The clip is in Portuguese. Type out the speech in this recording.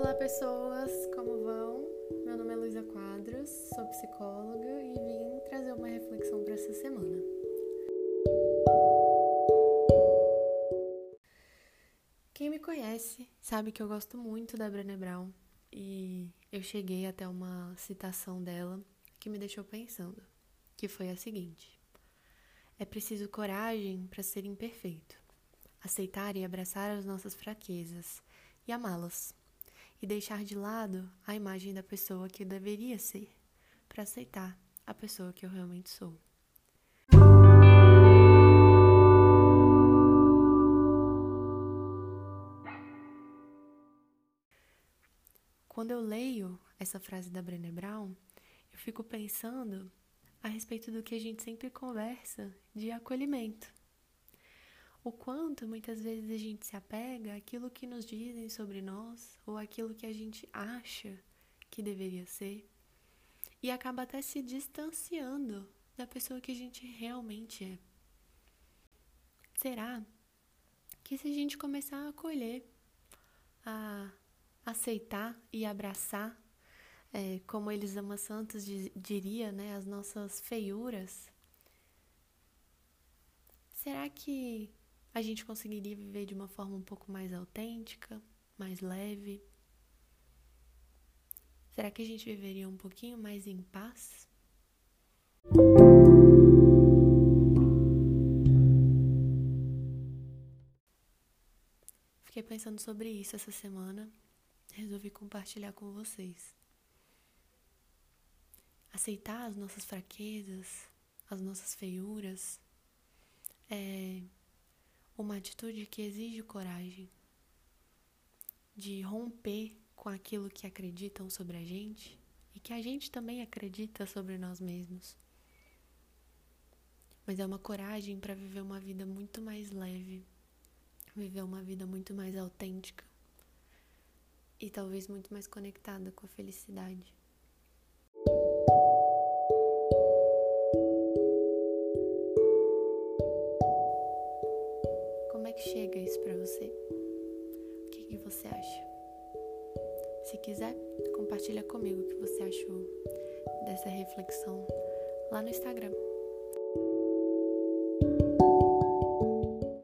Olá pessoas, como vão? Meu nome é Luísa Quadros, sou psicóloga e vim trazer uma reflexão para essa semana. Quem me conhece sabe que eu gosto muito da Brené Brown e eu cheguei até uma citação dela que me deixou pensando, que foi a seguinte: É preciso coragem para ser imperfeito, aceitar e abraçar as nossas fraquezas e amá-las e deixar de lado a imagem da pessoa que eu deveria ser, para aceitar a pessoa que eu realmente sou. Quando eu leio essa frase da Brené Brown, eu fico pensando a respeito do que a gente sempre conversa de acolhimento o quanto muitas vezes a gente se apega àquilo que nos dizem sobre nós ou aquilo que a gente acha que deveria ser e acaba até se distanciando da pessoa que a gente realmente é. Será que se a gente começar a acolher, a aceitar e abraçar, é, como Elisama Santos diria, né, as nossas feiuras, será que a gente conseguiria viver de uma forma um pouco mais autêntica, mais leve? Será que a gente viveria um pouquinho mais em paz? Fiquei pensando sobre isso essa semana, resolvi compartilhar com vocês. Aceitar as nossas fraquezas, as nossas feiuras, é uma atitude que exige coragem de romper com aquilo que acreditam sobre a gente e que a gente também acredita sobre nós mesmos. Mas é uma coragem para viver uma vida muito mais leve, viver uma vida muito mais autêntica e talvez muito mais conectada com a felicidade. Chega isso para você? O que, que você acha? Se quiser, compartilha comigo o que você achou dessa reflexão lá no Instagram.